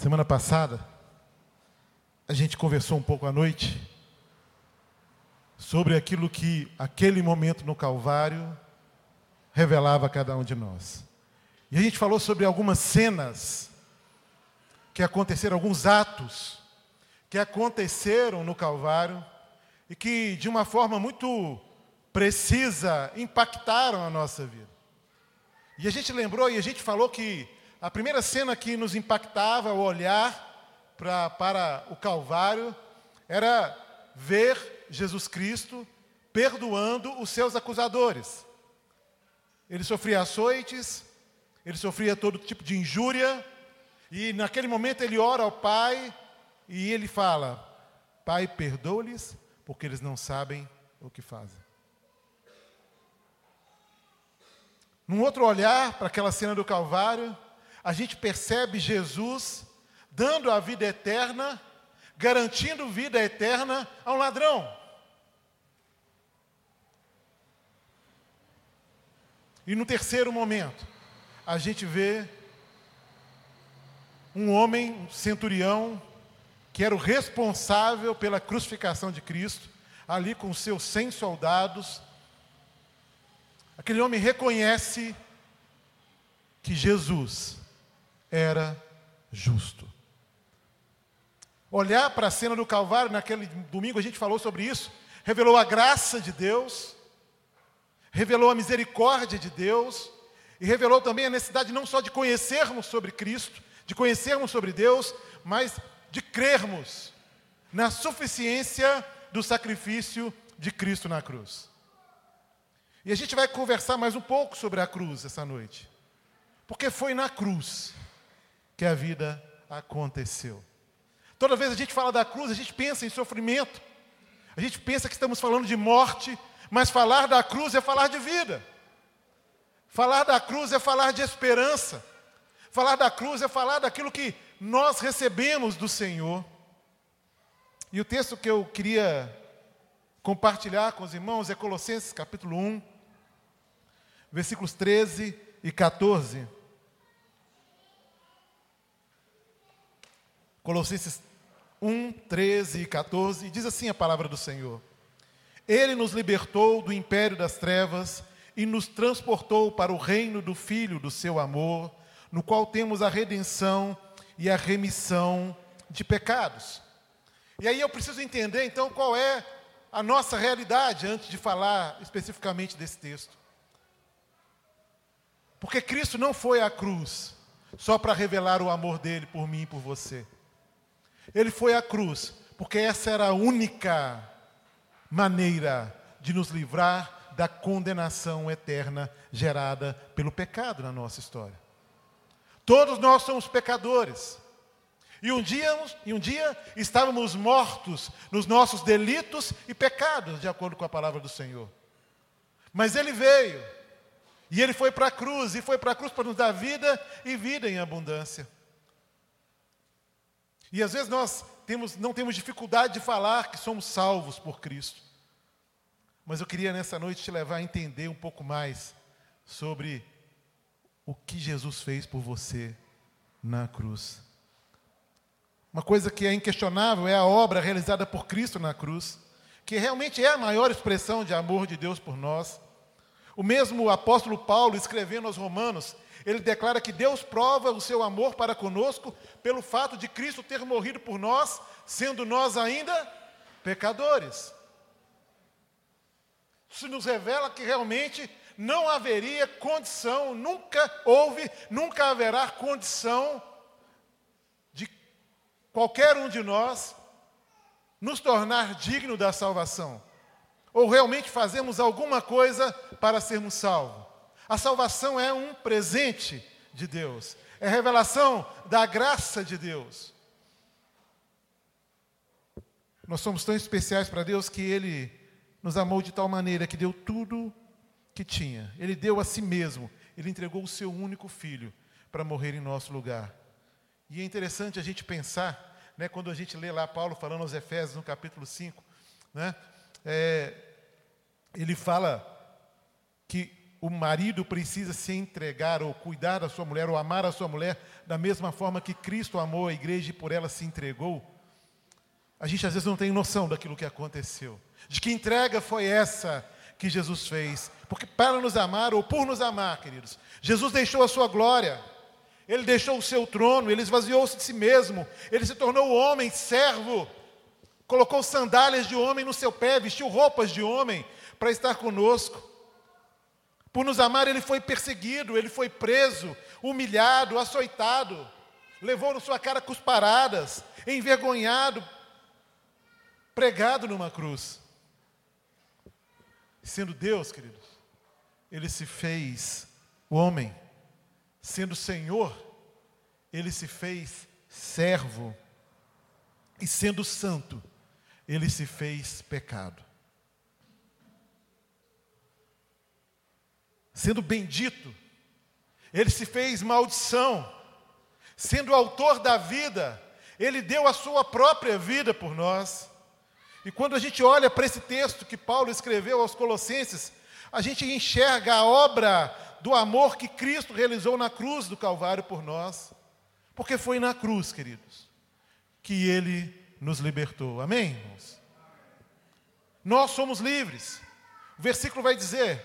Semana passada, a gente conversou um pouco à noite sobre aquilo que aquele momento no Calvário revelava a cada um de nós. E a gente falou sobre algumas cenas que aconteceram, alguns atos que aconteceram no Calvário e que, de uma forma muito precisa, impactaram a nossa vida. E a gente lembrou e a gente falou que a primeira cena que nos impactava o olhar pra, para o Calvário era ver Jesus Cristo perdoando os seus acusadores. Ele sofria açoites, ele sofria todo tipo de injúria, e naquele momento ele ora ao Pai e ele fala: Pai, perdoa-lhes, porque eles não sabem o que fazem. Num outro olhar para aquela cena do Calvário, a gente percebe Jesus dando a vida eterna, garantindo vida eterna a um ladrão. E no terceiro momento, a gente vê um homem, um centurião, que era o responsável pela crucificação de Cristo, ali com seus cem soldados, Aquele homem reconhece que Jesus era justo. Olhar para a cena do Calvário, naquele domingo a gente falou sobre isso, revelou a graça de Deus, revelou a misericórdia de Deus, e revelou também a necessidade não só de conhecermos sobre Cristo, de conhecermos sobre Deus, mas de crermos na suficiência do sacrifício de Cristo na cruz. E a gente vai conversar mais um pouco sobre a cruz essa noite. Porque foi na cruz que a vida aconteceu. Toda vez a gente fala da cruz, a gente pensa em sofrimento. A gente pensa que estamos falando de morte, mas falar da cruz é falar de vida. Falar da cruz é falar de esperança. Falar da cruz é falar daquilo que nós recebemos do Senhor. E o texto que eu queria compartilhar com os irmãos é Colossenses capítulo 1, versículos 13 e 14. Colossenses 1, 13 e 14, diz assim a palavra do Senhor: Ele nos libertou do império das trevas e nos transportou para o reino do Filho do seu amor, no qual temos a redenção e a remissão de pecados. E aí eu preciso entender então qual é a nossa realidade antes de falar especificamente desse texto. Porque Cristo não foi à cruz só para revelar o amor dele por mim e por você. Ele foi à cruz porque essa era a única maneira de nos livrar da condenação eterna gerada pelo pecado na nossa história. Todos nós somos pecadores. E um dia, e um dia estávamos mortos nos nossos delitos e pecados, de acordo com a palavra do Senhor. Mas ele veio e ele foi para a cruz, e foi para a cruz para nos dar vida e vida em abundância. E às vezes nós temos, não temos dificuldade de falar que somos salvos por Cristo. Mas eu queria nessa noite te levar a entender um pouco mais sobre o que Jesus fez por você na cruz. Uma coisa que é inquestionável é a obra realizada por Cristo na cruz, que realmente é a maior expressão de amor de Deus por nós. O mesmo apóstolo Paulo, escrevendo aos Romanos, ele declara que Deus prova o seu amor para conosco pelo fato de Cristo ter morrido por nós, sendo nós ainda pecadores. Isso nos revela que realmente não haveria condição, nunca houve, nunca haverá condição de qualquer um de nós nos tornar digno da salvação. Ou realmente fazemos alguma coisa para sermos salvos? A salvação é um presente de Deus, é revelação da graça de Deus. Nós somos tão especiais para Deus que Ele nos amou de tal maneira que deu tudo que tinha. Ele deu a si mesmo, Ele entregou o seu único filho para morrer em nosso lugar. E é interessante a gente pensar, né, quando a gente lê lá Paulo falando aos Efésios no capítulo 5, né, é, ele fala que o marido precisa se entregar ou cuidar da sua mulher ou amar a sua mulher da mesma forma que Cristo amou a igreja e por ela se entregou, a gente às vezes não tem noção daquilo que aconteceu. De que entrega foi essa que Jesus fez? Porque para nos amar ou por nos amar, queridos, Jesus deixou a sua glória. Ele deixou o seu trono, ele esvaziou-se de si mesmo, ele se tornou homem, servo, colocou sandálias de homem no seu pé, vestiu roupas de homem para estar conosco. Por nos amar, ele foi perseguido, ele foi preso, humilhado, açoitado, levou na sua cara cusparadas, envergonhado, pregado numa cruz. Sendo Deus, queridos, ele se fez homem. Sendo Senhor, ele se fez servo. E sendo santo, ele se fez pecado. Sendo bendito, ele se fez maldição. Sendo autor da vida, ele deu a sua própria vida por nós. E quando a gente olha para esse texto que Paulo escreveu aos Colossenses, a gente enxerga a obra do amor que Cristo realizou na cruz do Calvário por nós. Porque foi na cruz, queridos, que ele nos libertou. Amém, irmãos? Nós somos livres. O versículo vai dizer: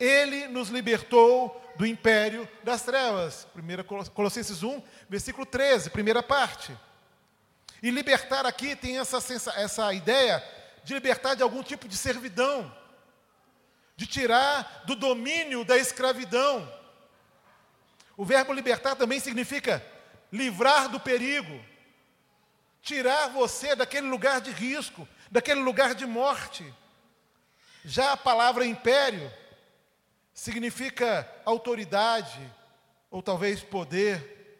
Ele nos libertou do império das trevas. 1 Colossenses 1, versículo 13, primeira parte. E libertar aqui tem essa, essa ideia de libertar de algum tipo de servidão, de tirar do domínio da escravidão. O verbo libertar também significa livrar do perigo, tirar você daquele lugar de risco, daquele lugar de morte. Já a palavra império significa autoridade, ou talvez poder.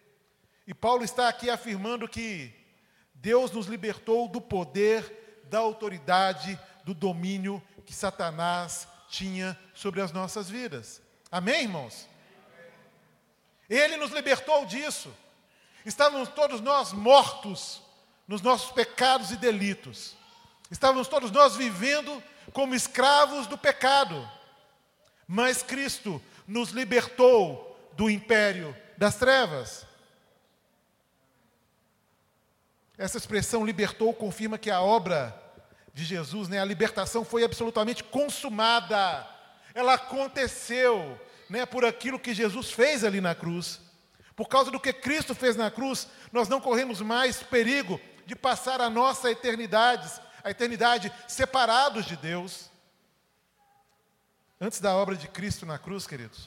E Paulo está aqui afirmando que Deus nos libertou do poder, da autoridade, do domínio que Satanás tinha sobre as nossas vidas. Amém, irmãos? Ele nos libertou disso. Estávamos todos nós mortos nos nossos pecados e delitos. Estávamos todos nós vivendo como escravos do pecado. Mas Cristo nos libertou do império das trevas. Essa expressão libertou confirma que a obra de Jesus, né, a libertação foi absolutamente consumada. Ela aconteceu, né, por aquilo que Jesus fez ali na cruz. Por causa do que Cristo fez na cruz, nós não corremos mais perigo de passar a nossa eternidade, a eternidade separados de Deus. Antes da obra de Cristo na cruz, queridos,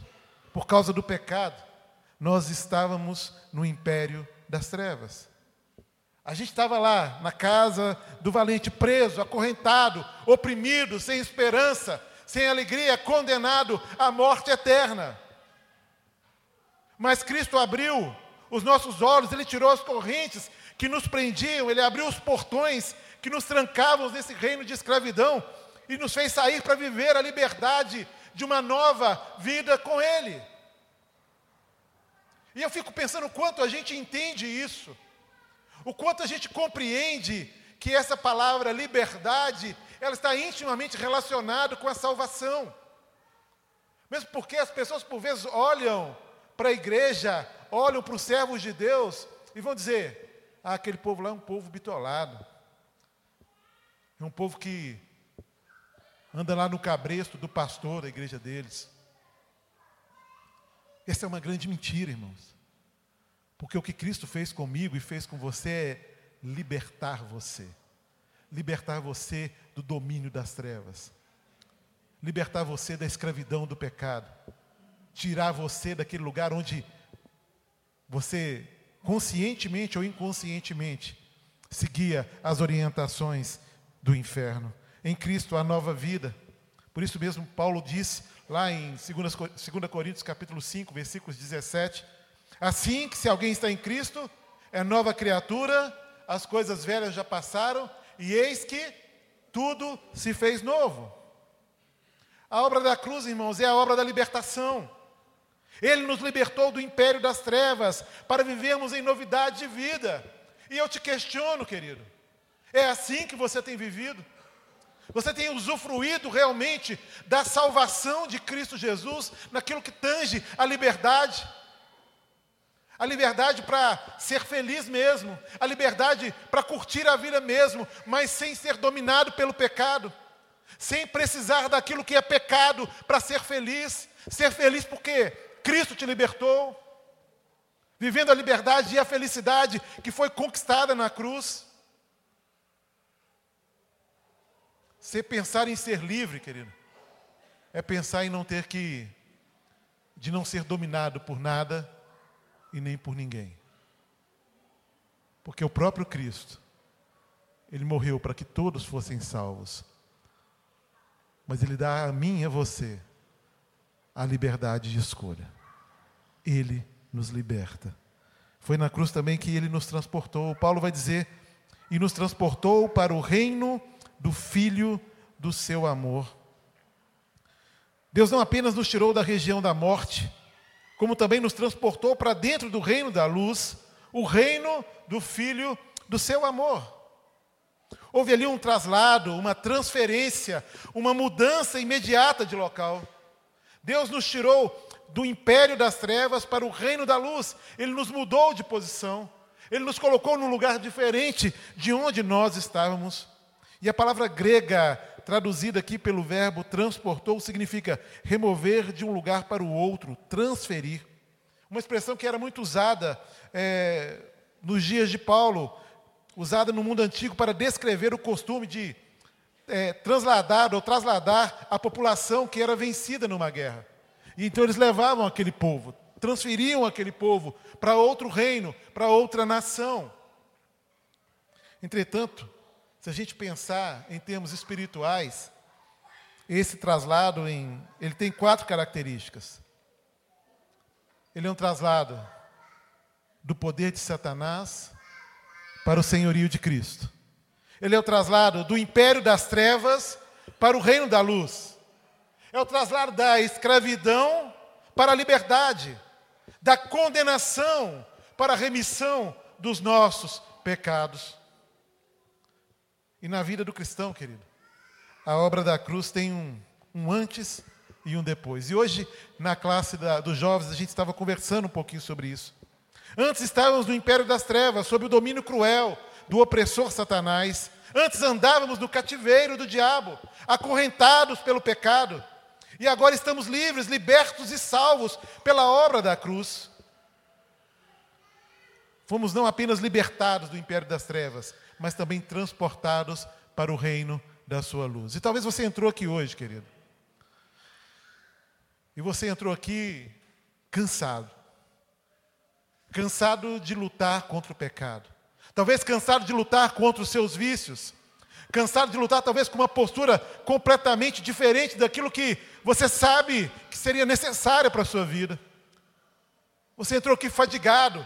por causa do pecado, nós estávamos no império das trevas. A gente estava lá na casa do valente, preso, acorrentado, oprimido, sem esperança, sem alegria, condenado à morte eterna. Mas Cristo abriu os nossos olhos, Ele tirou as correntes que nos prendiam, Ele abriu os portões que nos trancavam nesse reino de escravidão e nos fez sair para viver a liberdade de uma nova vida com Ele. E eu fico pensando quanto a gente entende isso. O quanto a gente compreende que essa palavra liberdade, ela está intimamente relacionada com a salvação. Mesmo porque as pessoas por vezes olham para a igreja, olham para os servos de Deus e vão dizer: ah, aquele povo lá é um povo bitolado. É um povo que anda lá no cabresto do pastor da igreja deles. Essa é uma grande mentira, irmãos. Porque o que Cristo fez comigo e fez com você é libertar você. Libertar você do domínio das trevas. Libertar você da escravidão do pecado. Tirar você daquele lugar onde você, conscientemente ou inconscientemente, seguia as orientações do inferno. Em Cristo há nova vida. Por isso mesmo Paulo disse lá em 2, 2 Coríntios capítulo 5, versículos 17, Assim que se alguém está em Cristo, é nova criatura, as coisas velhas já passaram, e eis que tudo se fez novo. A obra da cruz, irmãos, é a obra da libertação. Ele nos libertou do império das trevas para vivermos em novidade de vida. E eu te questiono, querido, é assim que você tem vivido? Você tem usufruído realmente da salvação de Cristo Jesus naquilo que tange a liberdade? A liberdade para ser feliz mesmo, a liberdade para curtir a vida mesmo, mas sem ser dominado pelo pecado, sem precisar daquilo que é pecado para ser feliz, ser feliz porque Cristo te libertou, vivendo a liberdade e a felicidade que foi conquistada na cruz. Você pensar em ser livre, querido, é pensar em não ter que, de não ser dominado por nada e nem por ninguém. Porque o próprio Cristo, Ele morreu para que todos fossem salvos. Mas Ele dá a mim e a você a liberdade de escolha. Ele nos liberta. Foi na cruz também que Ele nos transportou. Paulo vai dizer, e nos transportou para o reino do Filho do seu amor. Deus não apenas nos tirou da região da morte, como também nos transportou para dentro do reino da luz, o reino do Filho do seu amor. Houve ali um traslado, uma transferência, uma mudança imediata de local. Deus nos tirou do império das trevas para o reino da luz. Ele nos mudou de posição. Ele nos colocou num lugar diferente de onde nós estávamos. E a palavra grega, traduzida aqui pelo verbo transportou, significa remover de um lugar para o outro, transferir. Uma expressão que era muito usada é, nos dias de Paulo, usada no mundo antigo para descrever o costume de é, trasladar ou trasladar a população que era vencida numa guerra. E então eles levavam aquele povo, transferiam aquele povo para outro reino, para outra nação. Entretanto, se a gente pensar em termos espirituais, esse traslado em, ele tem quatro características. Ele é um traslado do poder de Satanás para o senhorio de Cristo. Ele é o traslado do império das trevas para o reino da luz. É o traslado da escravidão para a liberdade, da condenação para a remissão dos nossos pecados. E na vida do cristão, querido, a obra da cruz tem um, um antes e um depois. E hoje, na classe da, dos jovens, a gente estava conversando um pouquinho sobre isso. Antes estávamos no império das trevas, sob o domínio cruel do opressor Satanás. Antes andávamos no cativeiro do diabo, acorrentados pelo pecado. E agora estamos livres, libertos e salvos pela obra da cruz. Fomos não apenas libertados do império das trevas, mas também transportados para o reino da sua luz. E talvez você entrou aqui hoje, querido. E você entrou aqui cansado. Cansado de lutar contra o pecado. Talvez cansado de lutar contra os seus vícios. Cansado de lutar, talvez, com uma postura completamente diferente daquilo que você sabe que seria necessário para a sua vida. Você entrou aqui fadigado,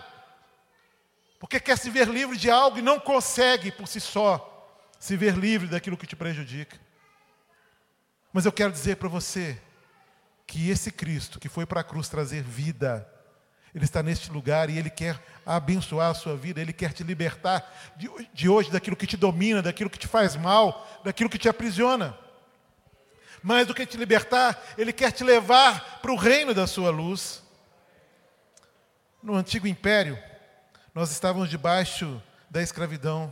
porque quer se ver livre de algo e não consegue por si só se ver livre daquilo que te prejudica. Mas eu quero dizer para você que esse Cristo que foi para a cruz trazer vida, Ele está neste lugar e Ele quer abençoar a sua vida, Ele quer te libertar de, hoje daquilo que te domina, daquilo que te faz mal, daquilo que te aprisiona. Mais do que te libertar, Ele quer te levar para o reino da sua luz. No antigo império, nós estávamos debaixo da escravidão,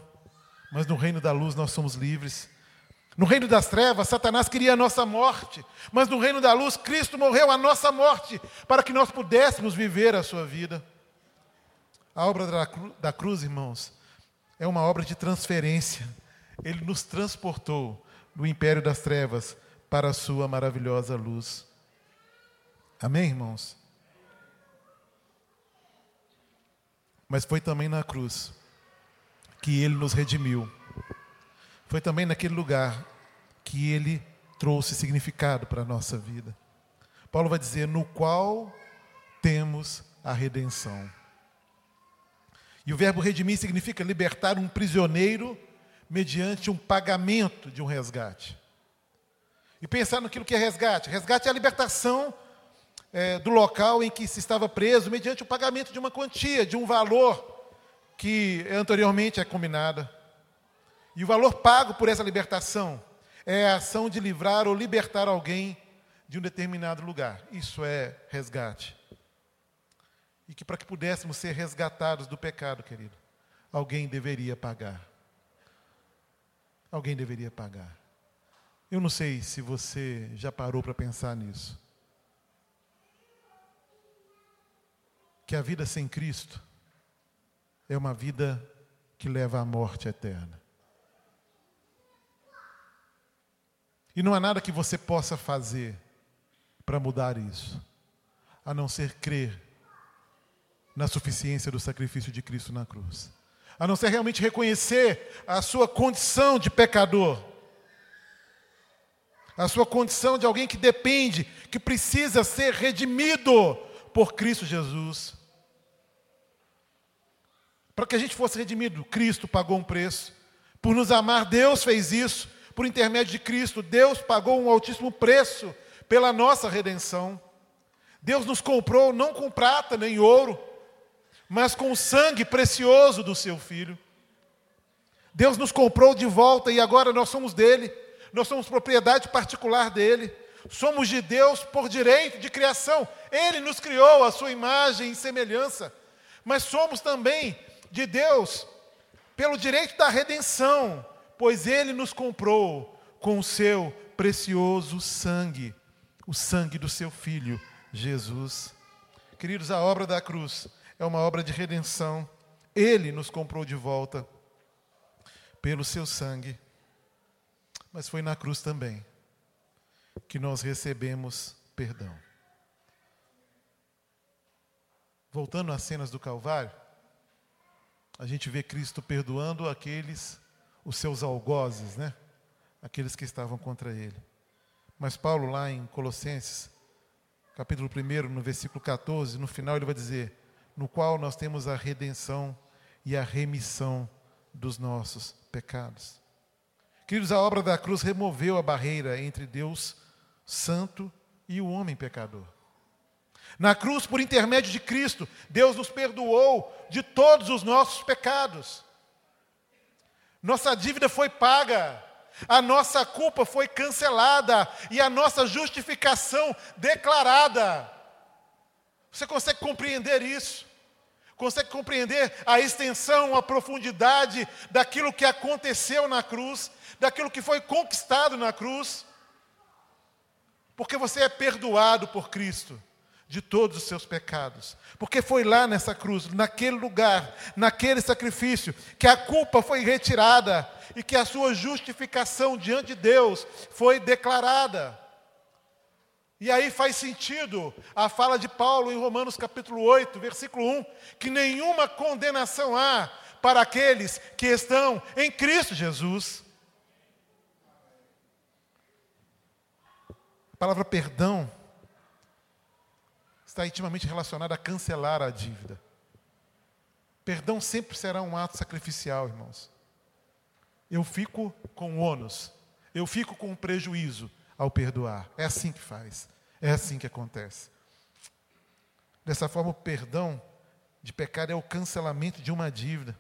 mas no reino da luz nós somos livres. No reino das trevas, Satanás queria a nossa morte, mas no reino da luz, Cristo morreu a nossa morte, para que nós pudéssemos viver a sua vida. A obra da, da cruz, irmãos, é uma obra de transferência. Ele nos transportou do império das trevas para a sua maravilhosa luz. Amém, irmãos? Mas foi também na cruz que ele nos redimiu. Foi também naquele lugar que ele trouxe significado para a nossa vida. Paulo vai dizer: no qual temos a redenção. E o verbo redimir significa libertar um prisioneiro mediante um pagamento de um resgate. E pensar naquilo que é resgate. Resgate é a libertação é, do local em que se estava preso mediante o pagamento de uma quantia, de um valor que anteriormente é combinada. E o valor pago por essa libertação é a ação de livrar ou libertar alguém de um determinado lugar. Isso é resgate. E que para que pudéssemos ser resgatados do pecado, querido, alguém deveria pagar. Alguém deveria pagar. Eu não sei se você já parou para pensar nisso. Que a vida sem Cristo é uma vida que leva à morte eterna. E não há nada que você possa fazer para mudar isso, a não ser crer na suficiência do sacrifício de Cristo na cruz, a não ser realmente reconhecer a sua condição de pecador, a sua condição de alguém que depende, que precisa ser redimido por Cristo Jesus. Para que a gente fosse redimido, Cristo pagou um preço. Por nos amar, Deus fez isso. Por intermédio de Cristo, Deus pagou um altíssimo preço pela nossa redenção. Deus nos comprou não com prata nem ouro, mas com o sangue precioso do seu filho. Deus nos comprou de volta e agora nós somos dele. Nós somos propriedade particular dele. Somos de Deus por direito de criação. Ele nos criou a sua imagem e semelhança. Mas somos também de Deus pelo direito da redenção, pois ele nos comprou com o seu precioso sangue, o sangue do seu filho, Jesus. Queridos, a obra da cruz é uma obra de redenção. Ele nos comprou de volta pelo seu sangue. Mas foi na cruz também que nós recebemos perdão. Voltando às cenas do Calvário, a gente vê Cristo perdoando aqueles, os seus algozes, né? Aqueles que estavam contra ele. Mas Paulo, lá em Colossenses, capítulo 1, no versículo 14, no final ele vai dizer: No qual nós temos a redenção e a remissão dos nossos pecados. Queridos, a obra da cruz removeu a barreira entre Deus Santo e o homem pecador. Na cruz, por intermédio de Cristo, Deus nos perdoou de todos os nossos pecados. Nossa dívida foi paga, a nossa culpa foi cancelada e a nossa justificação declarada. Você consegue compreender isso? Consegue compreender a extensão, a profundidade daquilo que aconteceu na cruz, daquilo que foi conquistado na cruz? Porque você é perdoado por Cristo de todos os seus pecados. Porque foi lá nessa cruz, naquele lugar, naquele sacrifício, que a culpa foi retirada e que a sua justificação diante de Deus foi declarada. E aí faz sentido a fala de Paulo em Romanos capítulo 8, versículo 1, que nenhuma condenação há para aqueles que estão em Cristo Jesus. A palavra perdão está intimamente relacionado a cancelar a dívida. Perdão sempre será um ato sacrificial, irmãos. Eu fico com ônus, eu fico com prejuízo ao perdoar. É assim que faz, é assim que acontece. Dessa forma, o perdão de pecado é o cancelamento de uma dívida.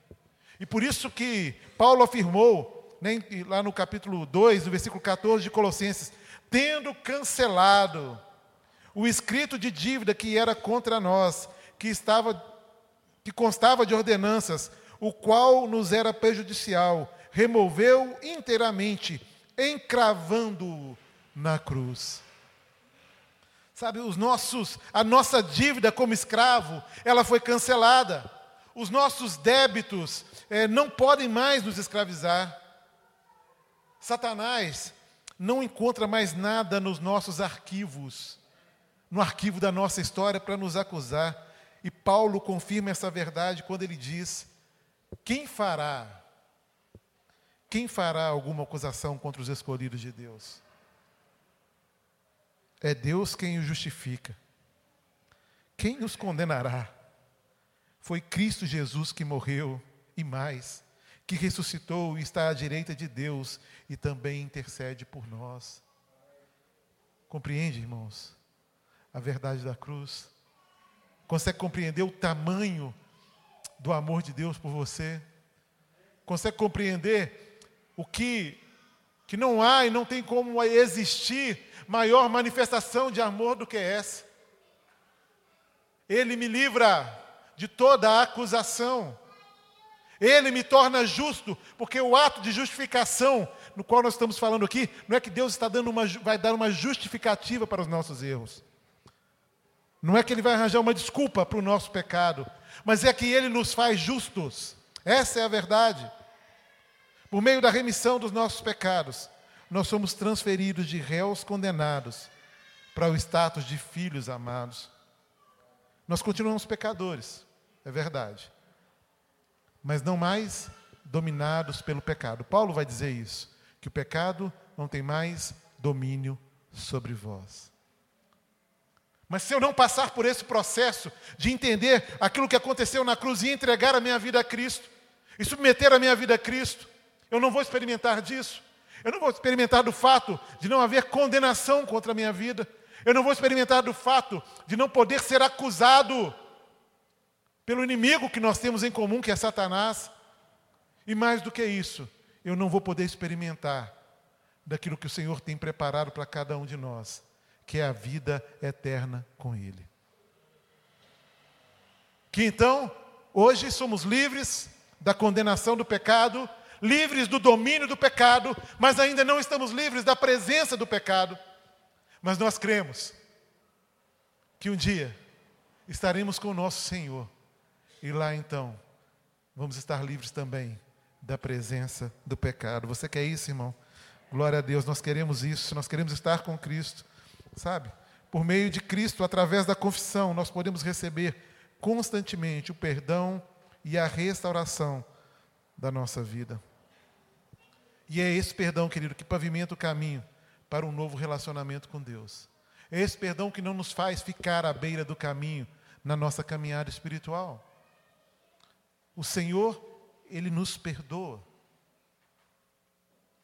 E por isso que Paulo afirmou, né, lá no capítulo 2, no versículo 14 de Colossenses, tendo cancelado o escrito de dívida que era contra nós, que estava que constava de ordenanças, o qual nos era prejudicial, removeu inteiramente, encravando-o na cruz. Sabe, os nossos, a nossa dívida como escravo, ela foi cancelada. Os nossos débitos é, não podem mais nos escravizar. Satanás não encontra mais nada nos nossos arquivos no arquivo da nossa história para nos acusar. E Paulo confirma essa verdade quando ele diz: quem fará? Quem fará alguma acusação contra os escolhidos de Deus? É Deus quem os justifica. Quem os condenará? Foi Cristo Jesus que morreu e mais, que ressuscitou e está à direita de Deus e também intercede por nós. Compreende, irmãos? a verdade da cruz? Consegue compreender o tamanho do amor de Deus por você? Consegue compreender o que que não há e não tem como existir maior manifestação de amor do que essa. Ele me livra de toda acusação. Ele me torna justo, porque o ato de justificação, no qual nós estamos falando aqui, não é que Deus está dando uma, vai dar uma justificativa para os nossos erros. Não é que Ele vai arranjar uma desculpa para o nosso pecado, mas é que Ele nos faz justos. Essa é a verdade. Por meio da remissão dos nossos pecados, nós somos transferidos de réus condenados para o status de filhos amados. Nós continuamos pecadores, é verdade, mas não mais dominados pelo pecado. Paulo vai dizer isso, que o pecado não tem mais domínio sobre vós. Mas se eu não passar por esse processo de entender aquilo que aconteceu na cruz e entregar a minha vida a Cristo, e submeter a minha vida a Cristo, eu não vou experimentar disso. Eu não vou experimentar do fato de não haver condenação contra a minha vida. Eu não vou experimentar do fato de não poder ser acusado pelo inimigo que nós temos em comum, que é Satanás. E mais do que isso, eu não vou poder experimentar daquilo que o Senhor tem preparado para cada um de nós, que é a vida eterna com Ele. Que então, hoje somos livres da condenação do pecado livres do domínio do pecado, mas ainda não estamos livres da presença do pecado. Mas nós cremos que um dia estaremos com o nosso Senhor, e lá então vamos estar livres também da presença do pecado. Você quer isso, irmão? Glória a Deus, nós queremos isso, nós queremos estar com Cristo, sabe? Por meio de Cristo, através da confissão, nós podemos receber constantemente o perdão e a restauração da nossa vida. E é esse perdão, querido, que pavimenta o caminho para um novo relacionamento com Deus. É esse perdão que não nos faz ficar à beira do caminho na nossa caminhada espiritual. O Senhor, Ele nos perdoa.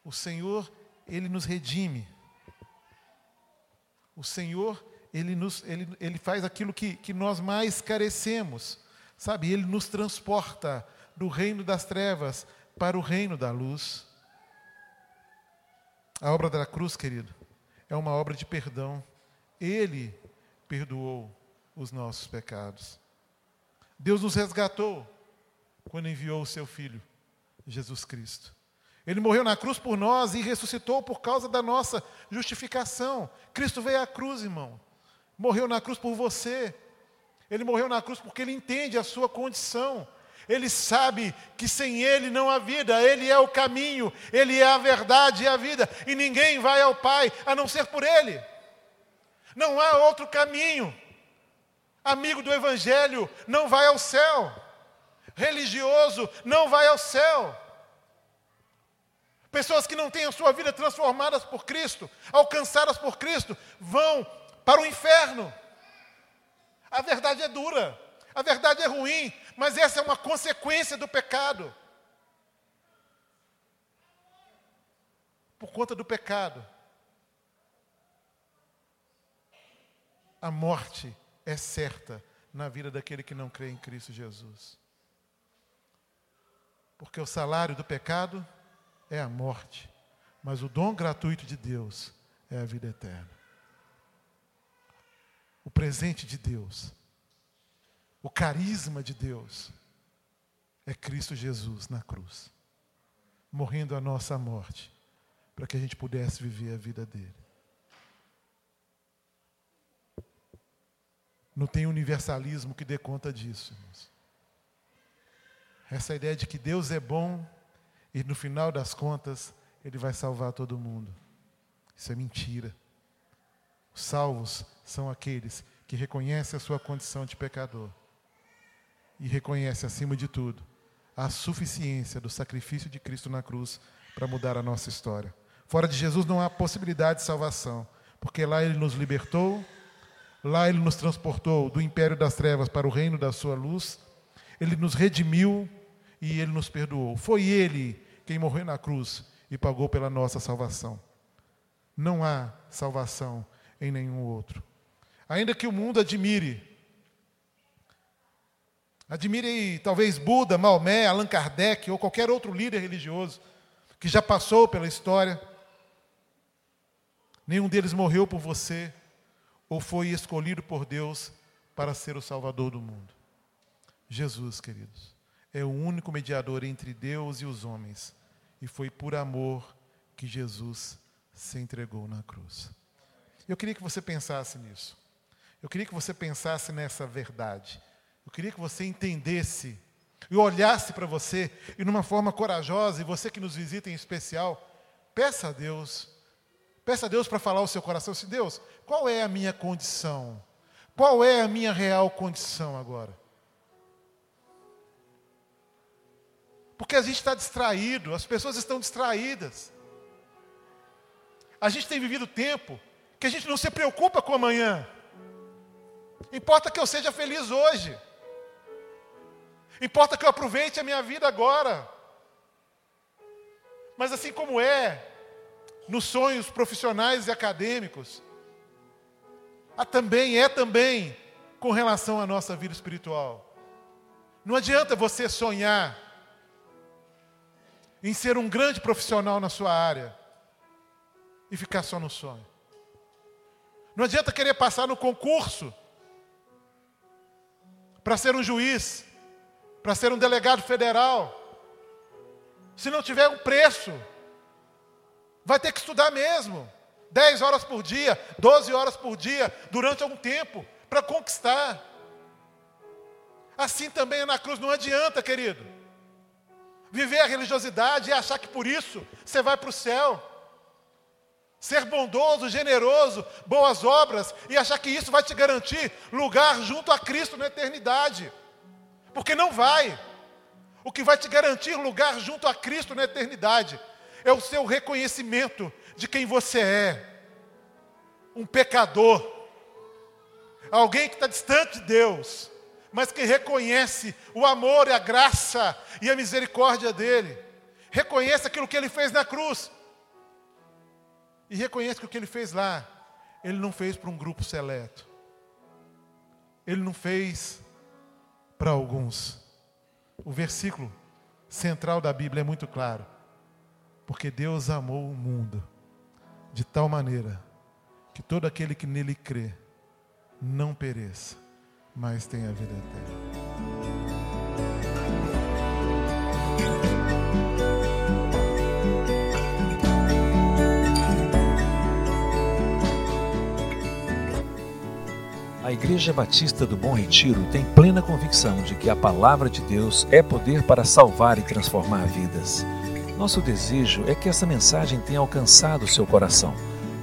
O Senhor, Ele nos redime. O Senhor, Ele, nos, ele, ele faz aquilo que, que nós mais carecemos. Sabe, Ele nos transporta do reino das trevas para o reino da luz. A obra da cruz, querido, é uma obra de perdão. Ele perdoou os nossos pecados. Deus nos resgatou quando enviou o seu Filho, Jesus Cristo. Ele morreu na cruz por nós e ressuscitou por causa da nossa justificação. Cristo veio à cruz, irmão. Morreu na cruz por você. Ele morreu na cruz porque ele entende a sua condição. Ele sabe que sem Ele não há vida, Ele é o caminho, Ele é a verdade e a vida, e ninguém vai ao Pai a não ser por Ele. Não há outro caminho. Amigo do Evangelho não vai ao céu, religioso não vai ao céu. Pessoas que não têm a sua vida transformadas por Cristo, alcançadas por Cristo, vão para o inferno. A verdade é dura. A verdade é ruim, mas essa é uma consequência do pecado. Por conta do pecado, a morte é certa na vida daquele que não crê em Cristo Jesus. Porque o salário do pecado é a morte, mas o dom gratuito de Deus é a vida eterna. O presente de Deus o carisma de Deus é Cristo Jesus na cruz, morrendo a nossa morte, para que a gente pudesse viver a vida dele. Não tem universalismo que dê conta disso, irmãos. Essa ideia de que Deus é bom e no final das contas ele vai salvar todo mundo. Isso é mentira. Os salvos são aqueles que reconhecem a sua condição de pecador e reconhece, acima de tudo, a suficiência do sacrifício de Cristo na cruz para mudar a nossa história. Fora de Jesus não há possibilidade de salvação, porque lá ele nos libertou, lá ele nos transportou do império das trevas para o reino da sua luz, ele nos redimiu e ele nos perdoou. Foi ele quem morreu na cruz e pagou pela nossa salvação. Não há salvação em nenhum outro. Ainda que o mundo admire Admire talvez Buda, Maomé, Allan Kardec ou qualquer outro líder religioso que já passou pela história. Nenhum deles morreu por você ou foi escolhido por Deus para ser o Salvador do mundo. Jesus, queridos, é o único mediador entre Deus e os homens, e foi por amor que Jesus se entregou na cruz. Eu queria que você pensasse nisso. Eu queria que você pensasse nessa verdade. Eu queria que você entendesse e olhasse para você e, numa forma corajosa, e você que nos visita em especial, peça a Deus, peça a Deus para falar o seu coração: se Deus, qual é a minha condição? Qual é a minha real condição agora? Porque a gente está distraído, as pessoas estão distraídas. A gente tem vivido tempo que a gente não se preocupa com amanhã. Importa que eu seja feliz hoje. Importa que eu aproveite a minha vida agora. Mas assim como é nos sonhos profissionais e acadêmicos, há também é também com relação à nossa vida espiritual. Não adianta você sonhar em ser um grande profissional na sua área e ficar só no sonho. Não adianta querer passar no concurso para ser um juiz, para ser um delegado federal. Se não tiver um preço, vai ter que estudar mesmo. 10 horas por dia, 12 horas por dia, durante algum tempo, para conquistar. Assim também é na cruz, não adianta, querido. Viver a religiosidade e achar que por isso você vai para o céu ser bondoso, generoso, boas obras e achar que isso vai te garantir lugar junto a Cristo na eternidade. Porque não vai. O que vai te garantir lugar junto a Cristo na eternidade é o seu reconhecimento de quem você é. Um pecador, alguém que está distante de Deus, mas que reconhece o amor e a graça e a misericórdia dele. Reconhece aquilo que ele fez na cruz e reconhece que o que ele fez lá, ele não fez para um grupo seleto. Ele não fez para alguns. O versículo central da Bíblia é muito claro. Porque Deus amou o mundo de tal maneira que todo aquele que nele crê não pereça, mas tenha vida eterna. A Igreja Batista do Bom Retiro tem plena convicção de que a palavra de Deus é poder para salvar e transformar vidas. Nosso desejo é que essa mensagem tenha alcançado seu coração.